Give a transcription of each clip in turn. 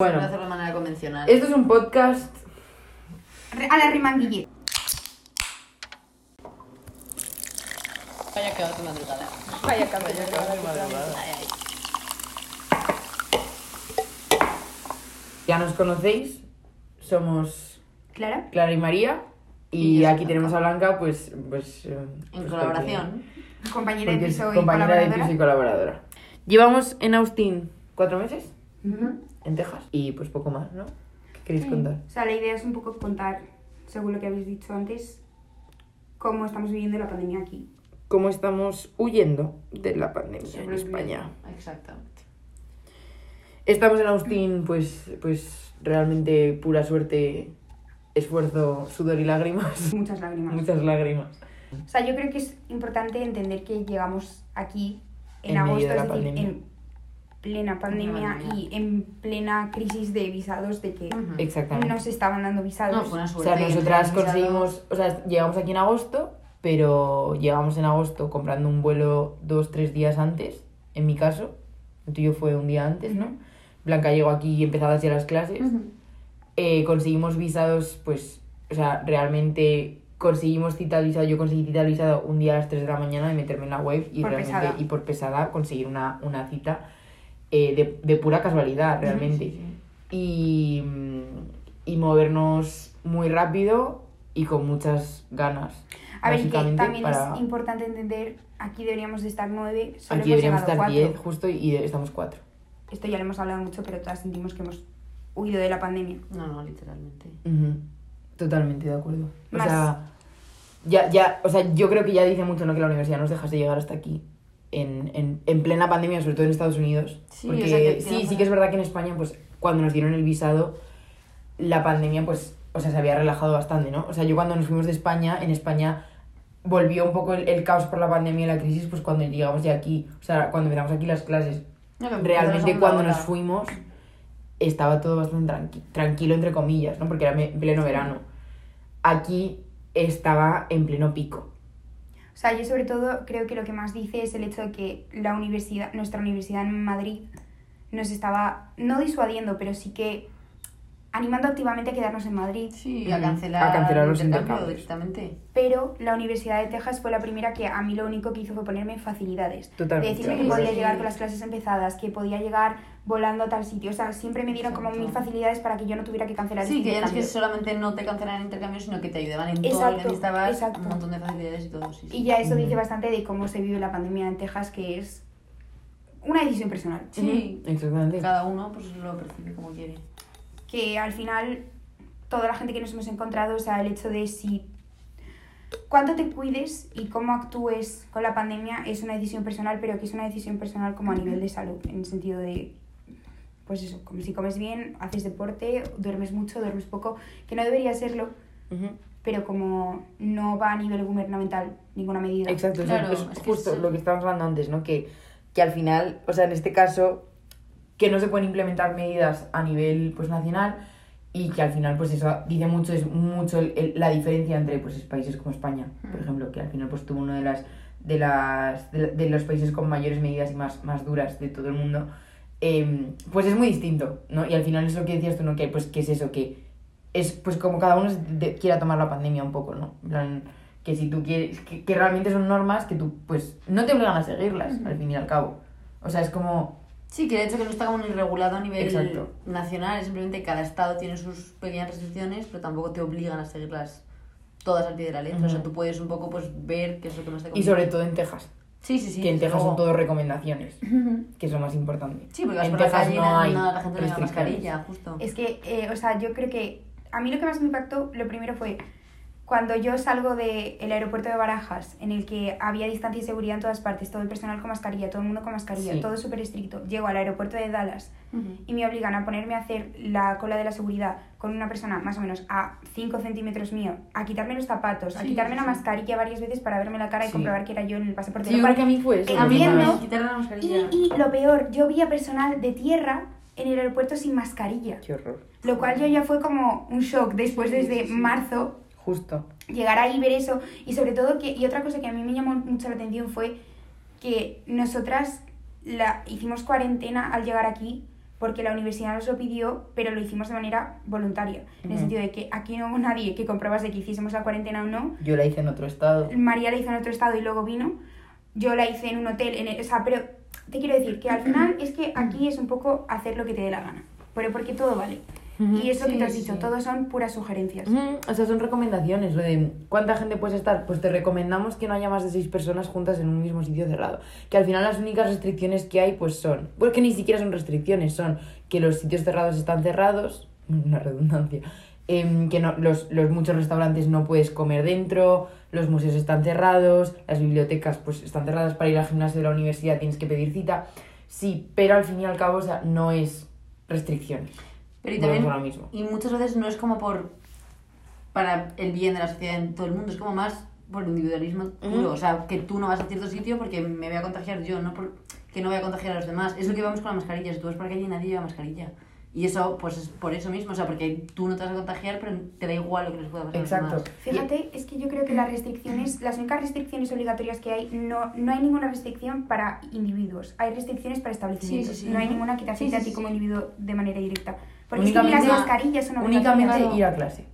Bueno, hacerlo de manera convencional. esto es un podcast. A la rimanguille. Vaya que va tu madrugada. Vaya Ay, ay. Ya nos conocéis. Somos Clara. Clara y María. Y Y aquí tenemos a Blanca, pues. pues eh, En pues colaboración. Compañera Porque, de porque es piso y compañera de colaboradora. piso y colaboradora. Llevamos en Austin cuatro meses, Ujú. En Texas. Y pues poco más, ¿no? ¿Qué queréis Sí. contar? O sea, la idea es un poco contar, según lo que habéis dicho antes, cómo estamos viviendo la pandemia aquí. ¿Cómo estamos huyendo de la pandemia en Sobreviviendo. España? Exactamente. Estamos en Austin, pues, pues realmente pura suerte, esfuerzo, sudor y lágrimas. Muchas lágrimas. Muchas lágrimas. O sea, yo creo que es importante entender que llegamos aquí en, En agosto, es decir, pandemia. en plena pandemia pandemia. y en plena crisis de visados de que Ujú. Exactamente. no se estaban dando visados. No, fue una O sea, nosotras conseguimos, o sea, llegamos aquí en agosto, pero llegamos en agosto comprando un vuelo dos, tres días antes, en mi caso. El tuyo fue un día antes, ¿no? Blanca llegó aquí empezadas ya las clases. Ujú. Eh, conseguimos visados, pues, o sea, realmente conseguimos cita visado. Yo conseguí cita visado un día a las 3 de la mañana de meterme en la web y Por realmente, pesada. y por pesada conseguir una, una cita eh, de, de pura casualidad, realmente. Sí, sí. Y, y movernos muy rápido y con muchas ganas. A ver, y que también para- es importante entender, aquí deberíamos de estar nueve, solo Aquí hemos deberíamos llegado estar cuatro. 10 justo y estamos 4. Esto ya lo hemos hablado mucho, pero todas sentimos que hemos huido de la pandemia. No, no, literalmente. Totalmente de acuerdo. O sea, ya, ya, o sea, yo creo que ya dice mucho ¿no? que la universidad nos dejase llegar hasta aquí en, en, en plena pandemia, sobre todo en Estados Unidos. Sí, porque o sea, que sí, sí que es verdad que en España, pues, cuando nos dieron el visado, la pandemia, pues, o sea, se había relajado bastante, ¿no? O sea, yo cuando nos fuimos de España, en España volvió un poco el, el caos por la pandemia y la crisis, pues cuando llegamos de aquí, o sea, cuando empezamos aquí las clases, No, realmente cuando nos fuimos estaba todo bastante tranqui- tranquilo entre comillas, ¿no? Porque era en pleno verano. Aquí estaba en pleno pico. O sea, yo sobre todo creo que lo que más dice es el hecho de que la universidad, nuestra universidad en Madrid nos estaba, no disuadiendo, pero sí que animando activamente a quedarnos en Madrid. Sí, a cancelar, A cancelar el los intercambio intercambios. directamente. Pero la Universidad de Texas fue la primera que a mí lo único que hizo fue ponerme facilidades. Totalmente. De decirme que podía llegar con las clases empezadas, que podía llegar volando a tal sitio. O sea, siempre me dieron como Exacto. mil facilidades para que yo no tuviera que cancelar Sí, este que ya no es que solamente no te cancelaran el intercambio, sino que te ayudaban en todo lo que Exacto, necesitabas, exacto. un montón de facilidades y todo. Sí, sí. Y ya eso dice bastante de cómo se vive la pandemia en Texas, que es una decisión personal. Sí, Exactamente. cada uno pues lo percibe como quiere. que al final toda la gente que nos hemos encontrado, o sea, el hecho de si cuánto te cuides y cómo actúes con la pandemia es una decisión personal, pero que es una decisión personal como a nivel de salud, en el sentido de pues eso, como si comes bien, haces deporte, duermes mucho, duermes poco, que no debería serlo, Ujú. pero como no va a nivel gubernamental ninguna medida. Exacto, eso Claro, es, es que justo es- lo que estábamos hablando antes, ¿no? Que, que al final, o sea, en este caso, que no se pueden implementar medidas a nivel pues nacional y que al final, pues eso dice mucho, es mucho el- el- la diferencia entre pues países como España, por Mm. ejemplo, que al final pues tuvo uno de las de las de, de los países con mayores medidas y más, más duras de todo el mundo, em, pues es muy distinto, ¿no? Y al final es lo que decías tú, ¿no? Que pues que es eso, que es pues como cada uno de- quiera tomar la pandemia un poco, ¿no? En plan, que si tú quieres, que, que realmente son normas que tú pues no te obligan a seguirlas, al fin y al cabo. O sea, es como, Sí, que el hecho que no está como ni regulado a nivel Exacto. nacional, es simplemente cada estado tiene sus pequeñas restricciones, pero tampoco te obligan a seguirlas todas al pie de la letra. O sea, tú puedes un poco pues ver qué es lo que más te y conviene. sobre todo en Texas, Sí, sí, sí. que en Texas son todo recomendaciones, que es lo más importante. Sí, porque en por la Texas calle no no hay la gente no mascarilla, justo. Es que, eh, o sea, yo creo que a mí lo que más me impactó, lo primero fue cuando yo salgo del aeropuerto de Barajas, en el que había distancia y seguridad en todas partes, todo el personal con mascarilla, todo el mundo con mascarilla, Sí. todo súper estricto. Llego al aeropuerto de Dallas Ujú. y me obligan a ponerme a hacer la cola de la seguridad con una persona más o menos a 5 centímetros mío, a quitarme los zapatos, a Sí, quitarme sí, la sí. mascarilla varias veces para verme la cara y comprobar que era yo en el pasaporte. Sí, yo creo que a mí fue eso. Eh, la mascarilla. y, y lo peor, yo vi a personal de tierra en el aeropuerto sin mascarilla. Qué horror. Lo cual yo ya fue como un shock después Sí, desde sí, sí. marzo Justo. llegar ahí ver eso y sobre todo que y otra cosa que a mí me llamó mucho la atención fue que nosotras la hicimos cuarentena al llegar aquí porque la universidad nos lo pidió, pero lo hicimos de manera voluntaria. En el sentido de que aquí no hubo nadie que comprobase que hiciésemos la cuarentena o no. Yo la hice en otro estado. María la hizo en otro estado y luego vino. Yo la hice en un hotel, en el- o sea, pero te quiero decir que al final es que aquí es un poco hacer lo que te dé la gana. Pero porque todo vale. Y es lo que Sí, te has sí, dicho, sí. todo son puras sugerencias. O sea, son recomendaciones. Lo de cuánta gente puedes estar. Pues te recomendamos que no haya más de seis personas juntas en un mismo sitio cerrado. Que al final las únicas restricciones que hay, pues son. Porque ni siquiera son restricciones, son que los sitios cerrados están cerrados. Una redundancia. em, que no, los, los muchos restaurantes no puedes comer dentro, los museos están cerrados, las bibliotecas pues están cerradas para ir al gimnasio de la universidad, tienes que pedir cita. Sí, pero al fin y al cabo, o sea, no es restricciones. Pero y también, mismo. y muchas veces no es como por para el bien de la sociedad en todo el mundo, es como más por el individualismo puro, o sea, que tú no vas a cierto sitio porque me voy a contagiar yo, no por, que no voy a contagiar a los demás. Es lo que vamos con la mascarilla, si tú vas por la calle y nadie lleva mascarilla. Y eso, pues es por eso mismo, o sea, porque tú no te vas a contagiar, pero te da igual lo que les pueda pasar a los Exacto. demás. Fíjate, es que yo creo que las restricciones, las únicas restricciones obligatorias que hay, no, no hay ninguna restricción para individuos, hay restricciones para establecimientos. Sí, sí, sí. No hay ninguna que te Sí, afecte a sí, ti como sí. individuo de manera directa. Porque es que ni las Únicamente- mascarillas son Únicamente ir a clase.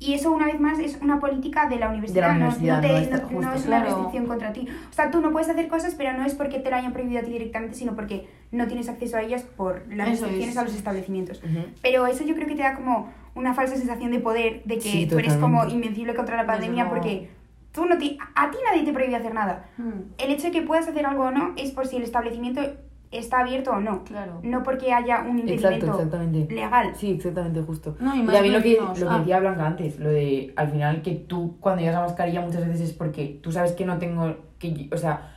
Y eso, una vez más, es una política de la universidad. no- universidad, no, te- no no- no justo. es una Claro. restricción contra ti. O sea, tú no puedes hacer cosas, pero no es porque te lo hayan prohibido a ti directamente, sino porque no tienes acceso a ellas por las Eso restricciones es. a los establecimientos. Pero eso yo creo que te da como una falsa sensación de poder, de que Sí, tú eres como invencible contra la pandemia porque tú no te, a ti nadie te prohíbe hacer nada. Hmm, El hecho de que puedas hacer algo o no es por si el establecimiento está abierto o no. claro. No porque haya un Exacto, impedimento exactamente. legal. Sí, exactamente, justo. No, y también lo que, lo que ah. decía Blanca antes, lo de al final que tú cuando llevas la mascarilla muchas veces es porque tú sabes que no tengo que, o sea,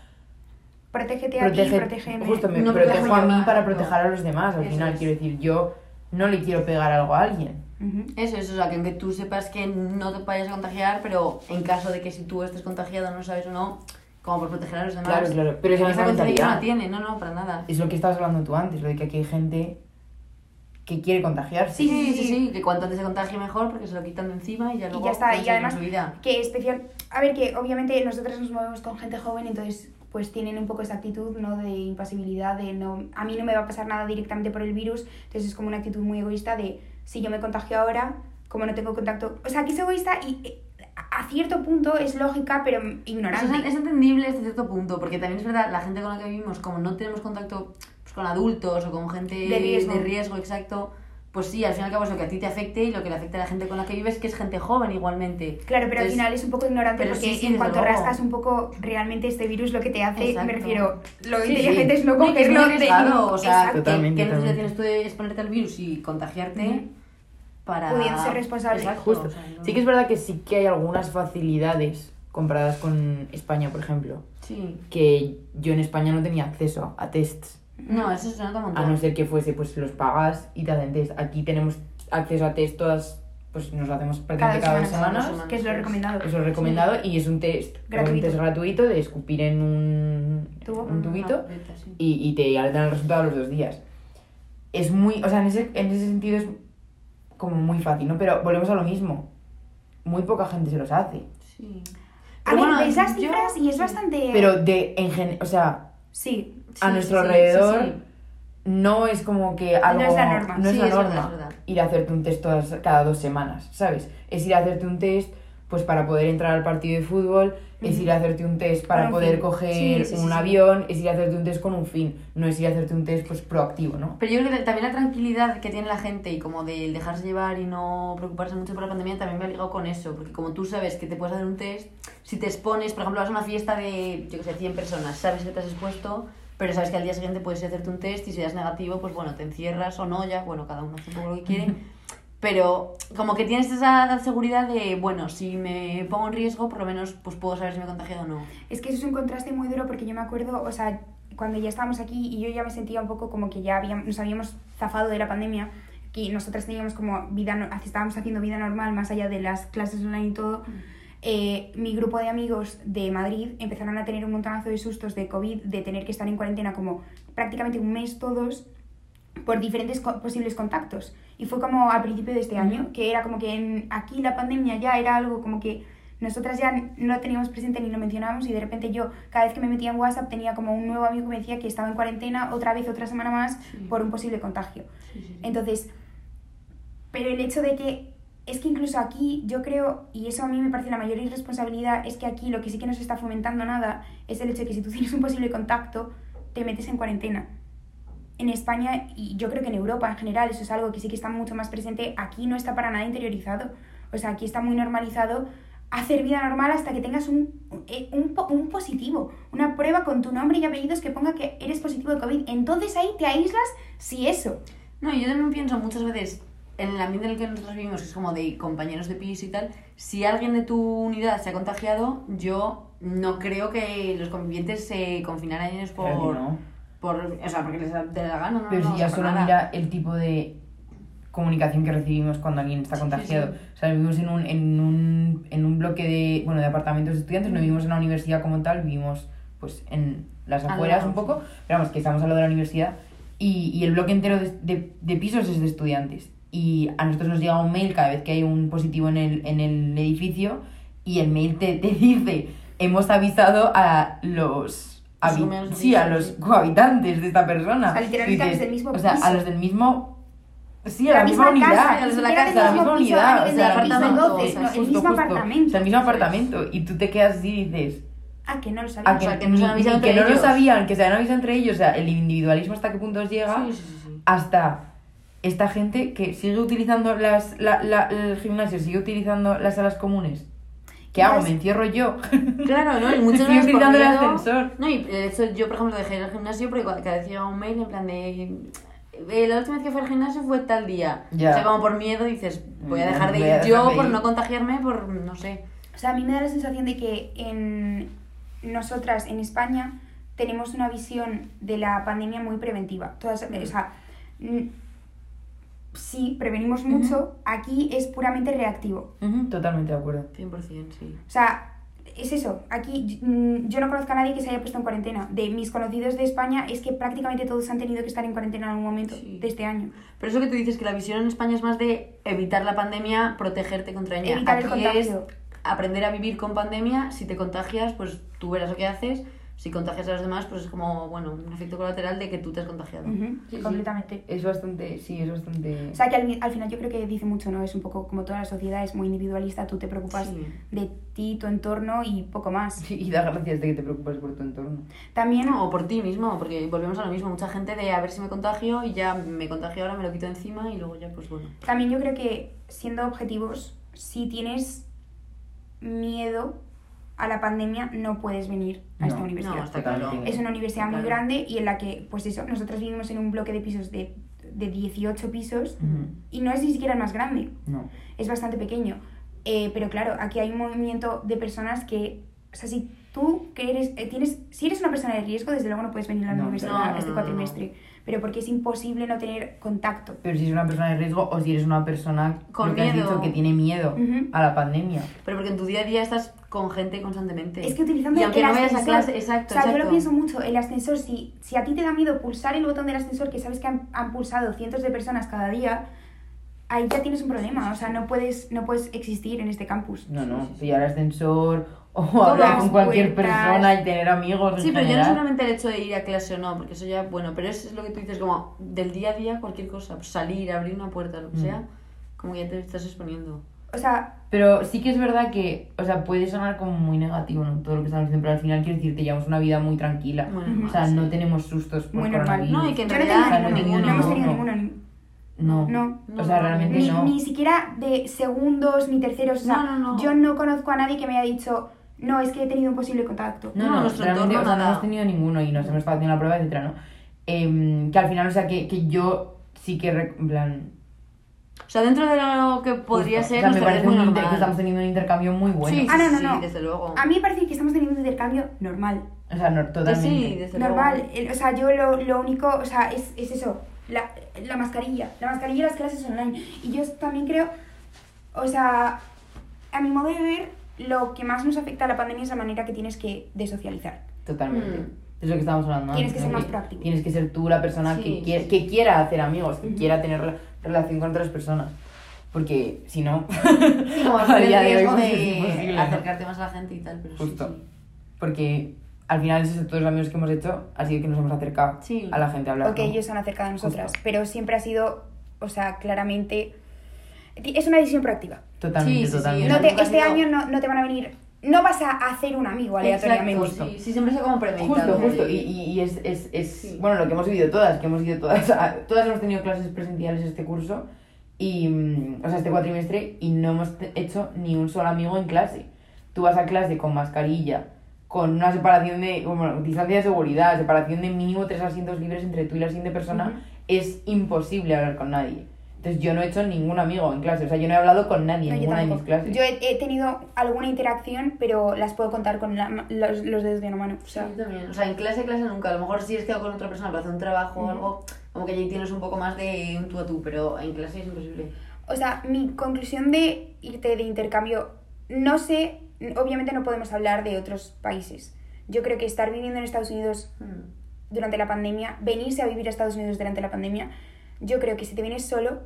Protégete a ti, protege, protégeme. justo me No protejo protejo a mí para no. proteger a los demás. Al Eso final es. quiero decir, yo no le quiero pegar algo a alguien. Ujú. Eso es, o sea, que aunque tú sepas que no te vayas a contagiar, pero en caso de que si tú estés contagiado no sabes o no, como por proteger a los demás. Claro, claro, pero esa esa mentalidad no tiene, no, no, para nada. Es lo que estabas hablando tú antes, lo de que aquí hay gente que quiere contagiarse. Sí, Sí, sí, sí, sí. sí, que cuanto antes se contagie mejor porque se lo quitan de encima y ya luego ya está, y además- con su vida. que especial a ver que obviamente nosotros nos movemos con gente joven entonces pues tienen un poco esa actitud no de impasibilidad de no a mí no me va a pasar nada directamente por el virus entonces es como una actitud muy egoísta de si yo me contagio ahora como no tengo contacto o sea que es egoísta y a cierto punto es lógica pero ignorante es, es entendible hasta cierto punto, porque también es verdad, la gente con la que vivimos, como no tenemos contacto pues, con adultos o con gente De riesgo. de riesgo, exacto, pues sí, al fin y al cabo es lo que a ti te afecte y lo que le afecta a la gente con la que vives, que es gente joven igualmente. Claro, pero al Entonces, final es un poco ignorante pero porque sí, sí, en cuanto luego. rascas un poco realmente este virus lo que te hace, Exacto. me refiero, lo Sí, inteligente sí. es no No, cogerlo de... arriesgado, o sea, Exacto. Totalmente, ¿qué necesidad tienes tú de exponerte al virus y contagiarte Ujú. Para... Pudiendo ser responsable. Exacto, Justo. o sea, no- Sí que es verdad que sí que hay algunas facilidades comparadas con España, por ejemplo. Sí. Que yo en España no tenía acceso a tests. No, eso se nota un montón. A no ser que fuese, pues los pagas y te hacen test. Aquí tenemos acceso a test todas, pues nos lo hacemos prácticamente cada, dos semanas. semanas. que es lo recomendado. Es recomendado y es un test Gratuito. Un test gratuito de escupir en un, Tubo. un tubito sí. y, y te dan el resultado a los dos días. Es muy, o sea, en ese, en ese sentido es como muy fácil, ¿no? Pero volvemos a lo mismo. Muy poca gente se los hace. Sí. A Pero ver, ves las yo- cifras y es bastante... Pero de, en gen, o sea, Sí. a nuestro sí, alrededor sí, sí. no es como que algo... es la norma. no es Sí, la es verdad, norma es verdad. ir a hacerte un test todas, cada dos semanas, ¿sabes? Es ir a hacerte un test pues para poder entrar al partido de fútbol, es ir a hacerte un test para poder coger Sí, sí, sí, un sí. avión, es ir a hacerte un test con un fin, no es ir a hacerte un test pues proactivo, ¿no? Pero yo creo que también la tranquilidad que tiene la gente y como de el dejarse llevar y no preocuparse mucho por la pandemia también me ha ligado con eso, porque como tú sabes que te puedes hacer un test, si te expones, por ejemplo, vas a una fiesta de, yo que sé, 100 personas, sabes que te has expuesto, pero sabes que al día siguiente puedes hacerte un test y si das negativo, pues bueno, te encierras o no, ya, bueno, cada uno hace un poco lo que quiere. Pero como que tienes esa seguridad de, bueno, si me pongo en riesgo, por lo menos pues puedo saber si me he contagiado o no. Es que eso es un contraste muy duro porque yo me acuerdo, o sea, cuando ya estábamos aquí y yo ya me sentía un poco como que ya habíamos, nos habíamos zafado de la pandemia, que nosotras teníamos como vida, estábamos haciendo vida normal más allá de las clases online y todo. eh, mi grupo de amigos de Madrid empezaron a tener un montonazo de sustos de COVID, de tener que estar en cuarentena como prácticamente un mes todos por diferentes co- posibles contactos. Y fue como al principio de este año, que era como que en- aquí la pandemia ya era algo como que nosotras ya no lo teníamos presente ni lo mencionábamos y de repente yo, cada vez que me metía en WhatsApp, tenía como un nuevo amigo que me decía que estaba en cuarentena otra vez, otra semana más, Sí. por un posible contagio. Sí, sí, sí. Entonces, pero el hecho de que es que incluso aquí yo creo, y eso a mí me parece la mayor irresponsabilidad, es que aquí lo que sí que no se está fomentando nada es el hecho de que si tú tienes un posible contacto, te metes en cuarentena. En España, y yo creo que en Europa en general, eso es algo que sí que está mucho más presente, aquí no está para nada interiorizado. O sea, aquí está muy normalizado hacer vida normal hasta que tengas un, eh, un, un positivo, una prueba con tu nombre y apellidos que ponga que eres positivo de COVID. Entonces ahí te aíslas si eso. No, yo también pienso muchas veces en el ambiente en el que nosotros vivimos, que es como de compañeros de piso y tal, si alguien de tu unidad se ha contagiado, yo no creo que los convivientes se confinaran ellos por, no. Por o sea, porque les da de la gana, no, Pero no, si ya solo nada. mira el tipo de comunicación que recibimos cuando alguien está Sí, contagiado. sí, sí. O sea, vivimos en un, en un, en un bloque de, bueno, de apartamentos de estudiantes, no vivimos en la universidad como tal, vivimos pues en las afueras un poco, pero vamos, que estamos al lado de la universidad y, y el bloque entero de, de, de pisos es de estudiantes. Y a nosotros nos llega un mail cada vez que hay un positivo en el, en el edificio y el mail te, te dice, hemos avisado a los... Habi- sí, a piso, los cohabitantes de esta persona. O sea, literalmente a los del mismo O sea, a piso. los del mismo... Sí, a La la, misma, misma unidad. casa, a los de la casa, a la misma piso, unidad, a o sea, el piso mismo 12, doce, no, el mismo justo. apartamento. O sea, el mismo apartamento. Y tú te quedas así y dices... Ah, que no lo A sabía. que, sea, que no se han avisado que no lo sabían, que se han avisado entre ellos. O sea, el individualismo hasta qué punto os llega Sí, sí, sí, sí. hasta esta gente que sigue utilizando las, la, la- el gimnasio, sigue utilizando las salas comunes. ¿Qué hago? ¿Me encierro yo? Claro, ¿no? Y muchas veces por utilizando el miedo- ascensor. No, y de hecho yo, por ejemplo, dejé ir al gimnasio porque cada vez llegaba un mail en plan de... eh, La última vez que fui al gimnasio fue tal día. Ya. O sea, como por miedo dices, voy a Ya, dejar de ir dejar yo de por no contagiarme, por no sé. O sea, a mí me da la sensación de que en nosotras en España tenemos una visión de la pandemia muy preventiva. Todas, o sea, sí, prevenimos mucho, aquí es puramente reactivo. Totalmente de acuerdo. 100%, sí. O sea, es eso. Aquí mm, yo no conozco a nadie que se haya puesto en cuarentena. De mis conocidos de España es que prácticamente todos han tenido que estar en cuarentena en algún momento Sí. de este año. Pero eso que tú dices que la visión en España es más de evitar la pandemia, protegerte contra ella. Evitar el Aquí es contagio. aprender a vivir con pandemia. Si te contagias, pues tú verás lo que haces. Si contagias a los demás, pues es como, bueno, un efecto colateral de que tú te has contagiado. Sí, sí. completamente. Es bastante, sí, es bastante... O sea que al, al final yo creo que dice mucho, ¿no? Es un poco como toda la sociedad, es muy individualista, tú te preocupas Sí. de ti, tu entorno y poco más. Sí, y da gracias de que te preocupes por tu entorno. También, No, o por ti mismo, porque volvemos a lo mismo. Mucha gente de a ver si me contagio y ya me contagio ahora, me lo quito encima y luego ya, pues bueno. también yo creo que siendo objetivos, si tienes miedo a la pandemia, no puedes venir a No, esta universidad. no, está claro. Es una universidad muy Claro. grande y en la que, pues eso, nosotros vivimos en un bloque de pisos de, de 18 pisos Ujú. y no es ni siquiera el más grande, No. es bastante pequeño. Eh, pero claro, aquí hay un movimiento de personas que, o sea, si tú que eres, eh, tienes, si eres una persona de riesgo, desde luego no puedes venir a la No, universidad no, no, este no, cuatrimestre, pero porque es imposible no tener contacto. Pero si eres una persona de riesgo o si eres una persona Con lo que has miedo. dicho, que tiene miedo Ujú. a la pandemia. Pero porque en tu día a día estás con gente constantemente. Es que utilizando Y aunque el no vayas a ascensor, clase, exacto, O sea, yo exacto. lo pienso mucho, el ascensor, si, si a ti te da miedo pulsar el botón del ascensor, que sabes que han, han pulsado cientos de personas cada día, ahí ya tienes un problema, o sea, no puedes, no puedes existir en este campus. No, no, pillar ascensor o hablar con cualquier puertas. persona y tener amigos. en Sí, pero ya no general. simplemente el hecho de ir a clase o no, porque eso ya, bueno, pero eso es lo que tú dices, como del día a día, cualquier cosa, salir, abrir una puerta, lo que Mm. sea, como que ya te estás exponiendo. O sea, Pero sí que es verdad que, o sea, puede sonar como muy negativo, ¿no? Todo lo que estamos diciendo, pero al final quiero decir, te llevamos una vida muy tranquila. Bueno, o sea, sí. no tenemos sustos por Muy normal. No, y que en yo no realidad tengo no ninguno, ninguno, no hemos tenido no. ninguno, ni, No. No. O sea, realmente ni, no. ni siquiera de segundos ni terceros, o sea, No, no, no. yo no conozco a nadie que me haya dicho, no, es que he tenido un posible contacto. No, No, no, nuestro realmente, entorno o sea, no hemos tenido ninguno y nos hemos estado haciendo la prueba, etcétera, ¿no? Em, que al final, o sea, que, que yo sí que, en plan... O sea, dentro de lo que podría justo, ser, o sea, me parece muy un normal. que estamos teniendo un intercambio muy bueno. Sí, Ah, no, no, sí, no. desde luego. A mí me parece que estamos teniendo un intercambio normal. O sea, no, totalmente. sí, desde Normal, luego. o sea, yo lo, lo único, o sea, es, es eso, la, la mascarilla, la mascarilla y las clases online. Y yo también creo, o sea, a mi modo de ver, lo que más nos afecta a la pandemia es la manera que tienes que de socializar. Totalmente. Mm. Es lo que estamos hablando Tienes antes, que ser más proactivo. Tienes que ser tú la persona Sí, que, sí. que quiera hacer amigos, que Ujú. quiera tener rela- relación con otras personas. porque si no, Sí, como A el día de hoy, pues, es de acercarte más a la gente y tal, pero Justo. sí. porque al final esos todos los amigos que hemos hecho ha sido que nos hemos acercado Sí. a la gente a hablar. o que ¿no? ellos se han acercado a nosotras, Justo. pero siempre ha sido, o sea, claramente... Es una decisión proactiva. Totalmente, Sí, sí, sí, totalmente. No te- este año no, no te van a venir... No vas a hacer un amigo aleatoriamente. Exacto, sí, sí, siempre se como premeditado. Justo, justo. Y, y, y es, es, es Sí. bueno, lo que hemos vivido todas, que hemos ido todas, a- todas hemos tenido clases presenciales este curso, y, mm, o sea, este cuatrimestre, y no hemos hecho ni un solo amigo en clase. Tú vas a clase con mascarilla, con una separación de, bueno, distancia de seguridad, separación de mínimo tres asientos libres entre tú y la siguiente persona, es imposible hablar con nadie. Entonces yo no he hecho ningún amigo en clase, o sea, yo no he hablado con nadie No, en ninguna de mis clases. Yo he, he tenido alguna interacción, pero las puedo contar con la los, los dedos de una mano. O sea, yo también. O sea, en clase, clase nunca. A lo mejor si has quedado con otra persona para hacer un trabajo o algo, como que allí tienes un poco más de un tú a tú, pero en clase es imposible. O sea, mi conclusión de irte de intercambio, no sé, obviamente no podemos hablar de otros países. Yo creo que estar viviendo en Estados Unidos Mm. durante la pandemia, venirse a vivir a Estados Unidos durante la pandemia, yo creo que si te vienes solo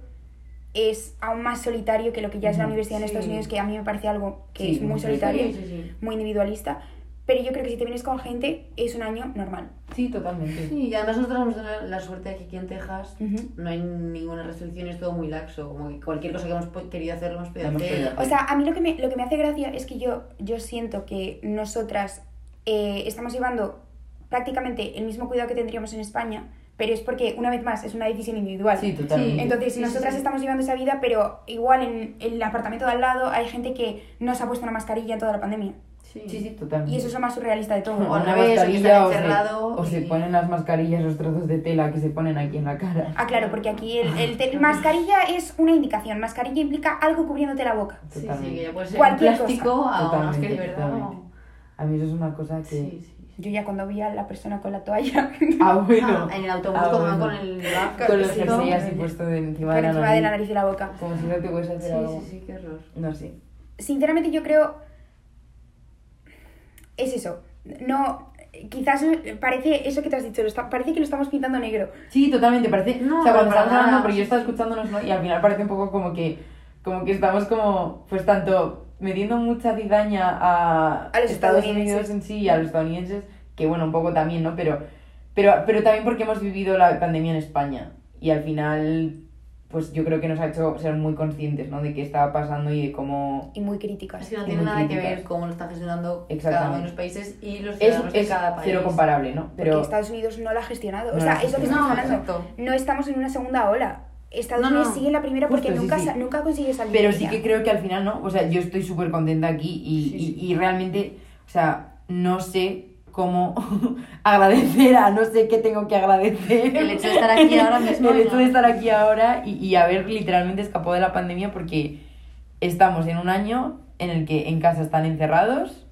es aún más solitario que lo que ya es la universidad en sí. Estados Unidos, que a mí me parece algo que Sí, es muy solitario, Sí, sí, sí. muy individualista. Pero yo creo que si te vienes con gente es un año normal. Sí, totalmente. Sí, y además nosotros hemos tenido la suerte de que aquí en Texas Ujú. no hay ninguna restricción, es todo muy laxo. Como que cualquier cosa que hemos querido hacer, lo hemos podido hacer. O sea, a mí lo que me, lo que me hace gracia es que yo, yo siento que nosotras eh, estamos llevando prácticamente el mismo cuidado que tendríamos en España, pero es porque, una vez más, es una decisión individual. Sí, totalmente. Entonces, Sí, sí, nosotras sí. estamos llevando esa vida, pero igual en el apartamento de al lado hay gente que no se ha puesto una mascarilla en toda la pandemia. Sí. Sí, sí, totalmente. Y eso es lo más surrealista de todo. O una que mascarilla o se, o se ponen las mascarillas, los trozos de tela que se ponen aquí en la cara. Ah, claro, porque aquí el, el te- mascarilla es una indicación. Mascarilla implica algo cubriéndote la boca. Sí, sí, Totalmente. que ya puede ser Cualquier plástico a una Totalmente, mascarilla, ¿verdad? totalmente. A mí eso es una cosa que... Sí, sí. Yo ya cuando vi a la persona con la toalla Ah, bueno. Ah, en el autobús Ah, bueno. con el Con los básico. jerseys así puestos de encima de la encima de la nariz. nariz y la boca. Como si no te puedes hacer Sí, algo. sí, sí, qué horror. No sé. sinceramente yo creo es eso no quizás parece eso que te has dicho lo está- parece que lo estamos pintando negro Sí, totalmente, parece... No, o sea, cuando para estamos hablando, porque yo estaba escuchándonos, ¿no? Y al final parece un poco como que... Como que estamos como, pues tanto metiendo mucha cizaña a, A los Estados. Unidos en sí y a los estadounidenses, que bueno, un poco también, ¿no? Pero, pero, pero también porque hemos vivido la pandemia en España. Y al final, pues yo creo que nos ha hecho ser muy conscientes, ¿no? De qué estaba pasando y de cómo... y muy críticas Es que no tiene nada que críticas. ver cómo lo está gestionando cada Exactamente. uno de los países y los Es, ciudadanos de es cada país. cero comparable, ¿no? porque Pero... Estados Unidos no lo ha gestionado No o sea ha es lo que estamos No, hablando exacto. no estamos en una segunda ola Estados No, no. Unidos sigue la primera porque Justo, sí, nunca sí. sa- nunca consigue salir Pero sí que creo que al final, ¿no? O sea, yo estoy súper contenta aquí y, Sí, sí. y- y realmente, o sea, no sé cómo agradecer a, no sé qué tengo que agradecer. El hecho de estar aquí ahora mismo, El hecho de estar aquí ahora y, y haber literalmente escapado de la pandemia porque estamos en un año en el que en casa están encerrados,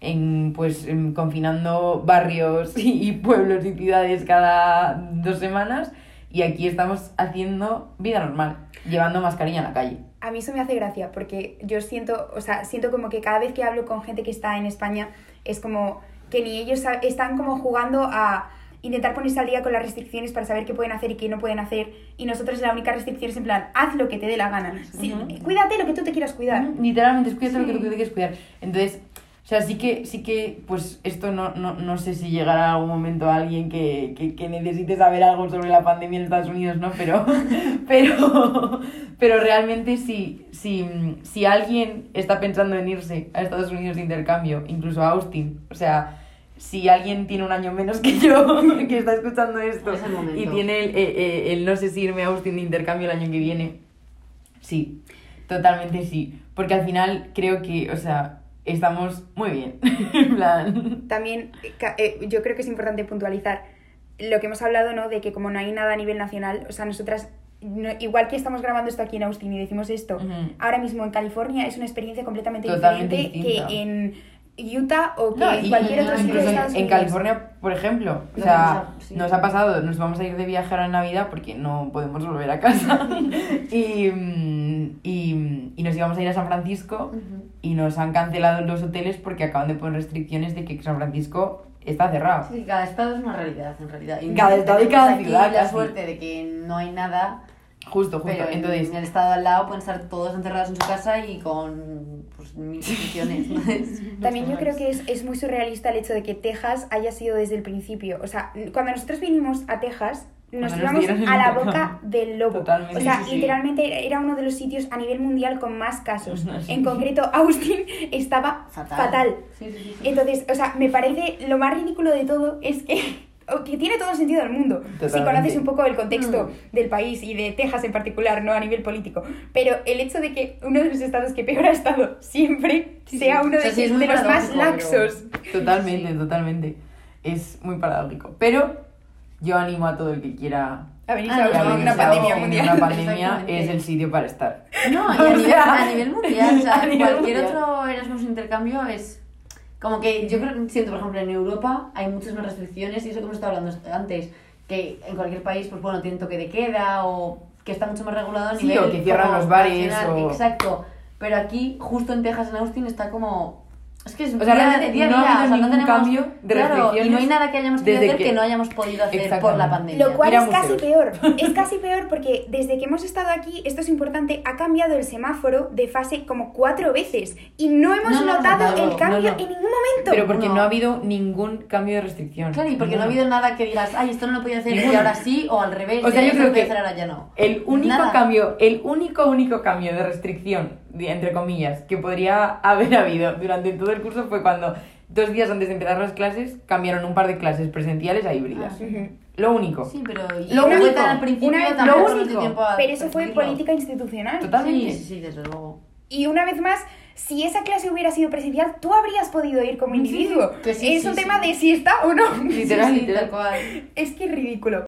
en, pues en- confinando barrios y, y pueblos y ciudades cada dos semanas y aquí estamos haciendo vida normal, llevando mascarilla en la calle. A mí eso me hace gracia porque yo siento, o sea, siento como que cada vez que hablo con gente que está en España es como que ni ellos están como jugando a intentar ponerse al día con las restricciones para saber qué pueden hacer y qué no pueden hacer y nosotros la única restricción es en plan, haz lo que te dé la gana. Sí. Cuídate lo que tú te quieras cuidar. Literalmente, cuídate lo que tú quieres cuidar. Entonces, sea, sí que, sí que, pues esto no, no, no sé si llegará en algún momento a alguien que, que, que necesite saber algo sobre la pandemia en Estados Unidos, ¿no? Pero, pero, pero realmente si, si, si alguien está pensando en irse a Estados Unidos de intercambio, incluso a Austin, o sea, si alguien tiene un año menos que yo, que está escuchando esto, Es y tiene el, eh, eh, el no sé si irme a Austin de intercambio el año que viene, sí, totalmente sí. Porque al final creo que, o sea, estamos muy bien. en plan. También eh, yo creo que es importante puntualizar lo que hemos hablado, ¿no? De que como no hay nada a nivel nacional, o sea, nosotras, no- igual que estamos grabando esto aquí en Austin y decimos esto, ahora mismo en California es una experiencia completamente Totalmente diferente distinta. que en Utah o que No, en cualquier y- otro sitio de en, Estados en Unidos. California, por ejemplo, o sea, nos ha- sí. nos ha pasado, nos vamos a ir de viaje ahora en Navidad porque no podemos volver a casa y, mm, y, y nos íbamos a ir a San Francisco. Y nos han cancelado los hoteles porque acaban de poner restricciones de que San Francisco está cerrado. Sí, cada estado es una realidad, en realidad. Cada estado y cada ciudad, la casi. suerte de que no hay nada Justo, justo. Pero en- Entonces, en el estado al lado pueden estar todos encerrados en su casa y con pues, mil restricciones. También yo creo que es, es muy surrealista el hecho de que Texas haya sido desde el principio. O sea, cuando nosotros vinimos a Texas, nos Cuando íbamos a la boca del lobo. Totalmente. O sea, Sí, sí, sí. literalmente era uno de los sitios a nivel mundial con más casos. Sí. En concreto, Austin estaba Fatal. fatal. Sí, sí, sí, sí. Entonces, o sea, me parece lo más ridículo de todo es que, o que tiene todo el sentido del mundo. Si Totalmente. conoces un poco el contexto Mm. del país y de Texas en particular, no a nivel político. Pero el hecho de que uno de los estados que peor ha estado siempre Sí, sea sí. uno O sea, de, sí, los más laxos. totalmente, Sí. totalmente. Es muy paradójico. Pero yo animo a todo el que quiera A venir Ah, a que una, pandemia mundial. Una pandemia es el sitio para estar. No, y a nivel, a nivel mundial, o sea, nivel cualquier mundial. otro Erasmus intercambio es como que yo creo, siento, por ejemplo, en Europa hay muchas más restricciones y eso que hemos estado hablando antes, que en cualquier país, pues bueno, tienen toque de queda o que está mucho más regulado a Sí, nivel o que cierran como los bares nacional. o- Exacto, pero aquí, justo en Texas, en Austin, está como... Es que es O sea, día- realmente día a no ha día, habido o sea, ningún tenemos- cambio de claro, y no hay nada que hayamos podido hacer que... que- no hayamos podido hacer por la pandemia. Lo cual Ir a es casi peor. Es casi peor porque desde que hemos estado aquí, esto es importante, ha cambiado el semáforo de fase como cuatro veces. Y no hemos No, no, notado no, el no, cambio no. en ningún momento. Pero porque No. no ha habido ningún cambio de restricción. Claro, y porque no ha habido nada que digas, ay, esto no lo podía hacer y ahora sí, o al revés. O sea, yo creo que hacer, ahora ya no. El único Nada. cambio, el único, único cambio de restricción, entre comillas, que podría haber habido durante todo el curso fue cuando dos días antes de empezar las clases cambiaron un par de clases presenciales a híbridas. Ah, Ujú. Lo único. Sí, pero y Lo único, al principio una lo único. tiempo a Pero eso fue política institucional. Totalmente. Sí, sí, sí, desde luego. Y una vez más, si esa clase hubiera sido presencial, tú habrías podido ir como Sí, sí, individuo. que sí, es sí, un sí. tema de si está o no. Literal, Sí, sí, literal. cual. Es que es ridículo.